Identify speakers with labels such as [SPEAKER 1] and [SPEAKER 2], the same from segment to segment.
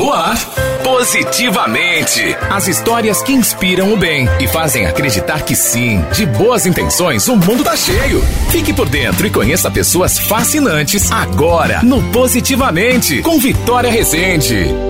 [SPEAKER 1] No ar, Positivamente. As histórias que inspiram o bem e fazem acreditar que sim, de boas intenções, o mundo tá cheio. Fique por dentro e conheça pessoas fascinantes agora no Positivamente, com Vitória Rezende.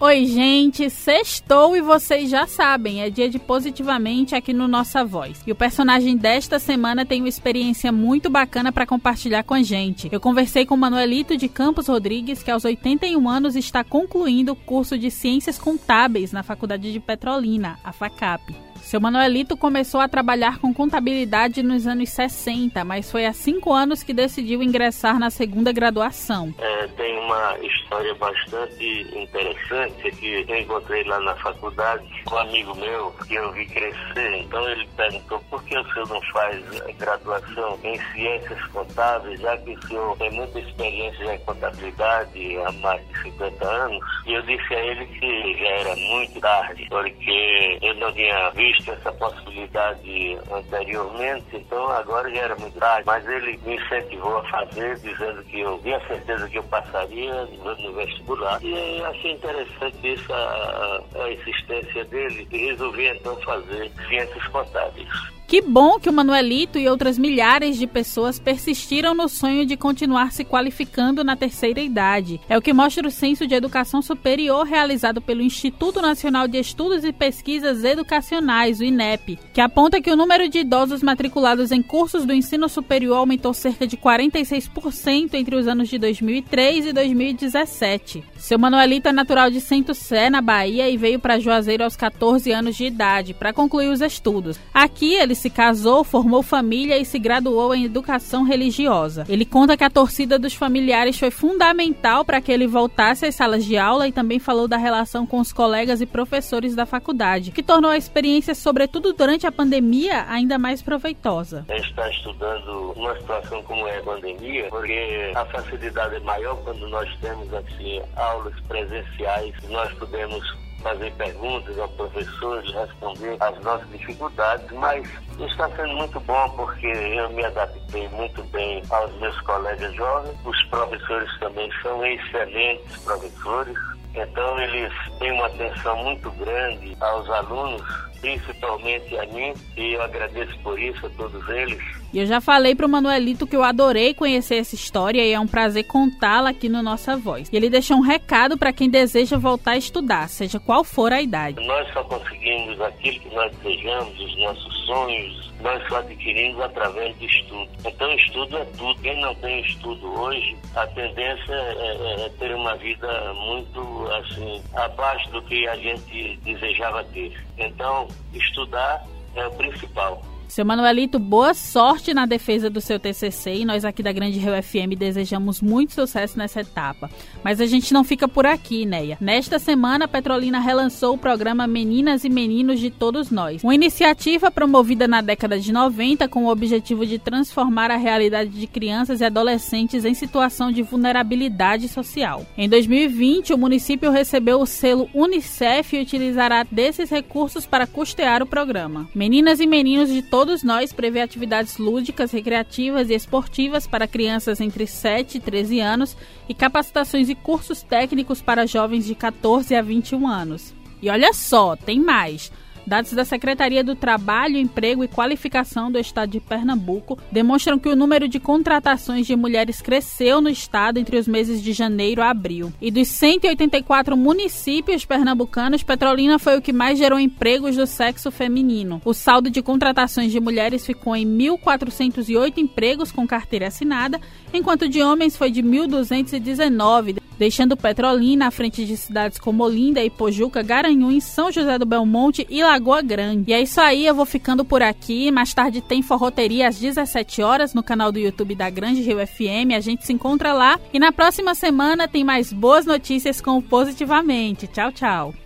[SPEAKER 2] Oi, gente, sextou e vocês já sabem, é dia de Positivamente aqui no Nossa Voz. E o personagem desta semana tem uma experiência muito bacana para compartilhar com a gente. Eu conversei com o Manuelito de Campos Rodrigues, que aos 81 anos está concluindo o curso de Ciências Contábeis na Faculdade de Petrolina, a FACAP. Seu Manuelito começou a trabalhar com contabilidade nos anos 60, mas foi há cinco anos que decidiu ingressar na segunda graduação.
[SPEAKER 3] É, tem uma história bastante interessante que eu encontrei lá na faculdade com um amigo meu que eu vi crescer. Então ele perguntou por que o senhor não faz graduação em ciências contábeis, já que o senhor tem muita experiência em contabilidade há mais de 50 anos. E eu disse a ele que já era muito tarde, porque eu não tinha visto visto essa possibilidade anteriormente, então agora já era muito tarde, mas ele me incentivou a fazer, dizendo que eu tinha certeza que eu passaria no vestibular. E achei interessante essa a, existência dele e resolvi então fazer ciências contábeis.
[SPEAKER 2] Que bom que o Manuelito e outras milhares de pessoas persistiram no sonho de continuar se qualificando na terceira idade. É o que mostra o Censo de Educação Superior realizado pelo Instituto Nacional de Estudos e Pesquisas Educacionais, o INEP, que aponta que o número de idosos matriculados em cursos do ensino superior aumentou cerca de 46% entre os anos de 2003 e 2017. Seu Manuelito é natural de Sé, na Bahia, e veio para Juazeiro aos 14 anos de idade para concluir os estudos. Aqui ele se casou, formou família e se graduou em educação religiosa. Ele conta que a torcida dos familiares foi fundamental para que ele voltasse às salas de aula e também falou da relação com os colegas e professores da faculdade, que tornou a experiência, sobretudo durante a pandemia, ainda mais proveitosa.
[SPEAKER 3] A gente está estudando uma situação como é a pandemia, porque a facilidade é maior quando nós temos assim aulas presenciais, nós podemos fazer perguntas ao professor, responder às nossas dificuldades, mas está sendo muito bom porque eu me adaptei muito bem aos meus colegas jovens. Os professores também são excelentes professores, então eles têm uma atenção muito grande aos alunos, principalmente a mim, e eu agradeço por isso a todos eles.
[SPEAKER 2] E eu já falei pro Manuelito que eu adorei conhecer essa história e é um prazer contá-la aqui no Nossa Voz. E ele deixou um recado para quem deseja voltar a estudar, seja qual for a idade.
[SPEAKER 3] Nós só conseguimos aquilo que nós desejamos, os nossos sonhos, nós só adquirimos através do estudo. Então, estudo é tudo. Quem não tem estudo hoje, a tendência é, é, é ter uma vida muito assim abaixo do que a gente desejava ter. Então, estudar é o principal.
[SPEAKER 2] Seu Manuelito, boa sorte na defesa do seu TCC e nós aqui da Grande Rio FM desejamos muito sucesso nessa etapa. Mas a gente não fica por aqui, Neia. Nesta semana, a Petrolina relançou o programa Meninas e Meninos de Todos Nós, uma iniciativa promovida na década de 90 com o objetivo de transformar a realidade de crianças e adolescentes em situação de vulnerabilidade social. Em 2020, o município recebeu o selo Unicef e utilizará desses recursos para custear o programa. Meninas e Meninos de Todos Nós prevê atividades lúdicas, recreativas e esportivas para crianças entre 7 e 13 anos e capacitações e cursos técnicos para jovens de 14 a 21 anos. E olha só, tem mais! Dados da Secretaria do Trabalho, Emprego e Qualificação do Estado de Pernambuco demonstram que o número de contratações de mulheres cresceu no estado entre os meses de janeiro a abril. E dos 184 municípios pernambucanos, Petrolina foi o que mais gerou empregos do sexo feminino. O saldo de contratações de mulheres ficou em 1.408 empregos com carteira assinada, enquanto de homens foi de 1.219 deixando Petrolina à frente de cidades como Olinda, Ipojuca, Garanhuns, São José do Belmonte e Lagoa Grande. E é isso aí, eu vou ficando por aqui. Mais tarde tem forroteria às 17 horas no canal do YouTube da Grande Rio FM. A gente se encontra lá. E na próxima semana tem mais boas notícias com o Positivamente. Tchau, tchau.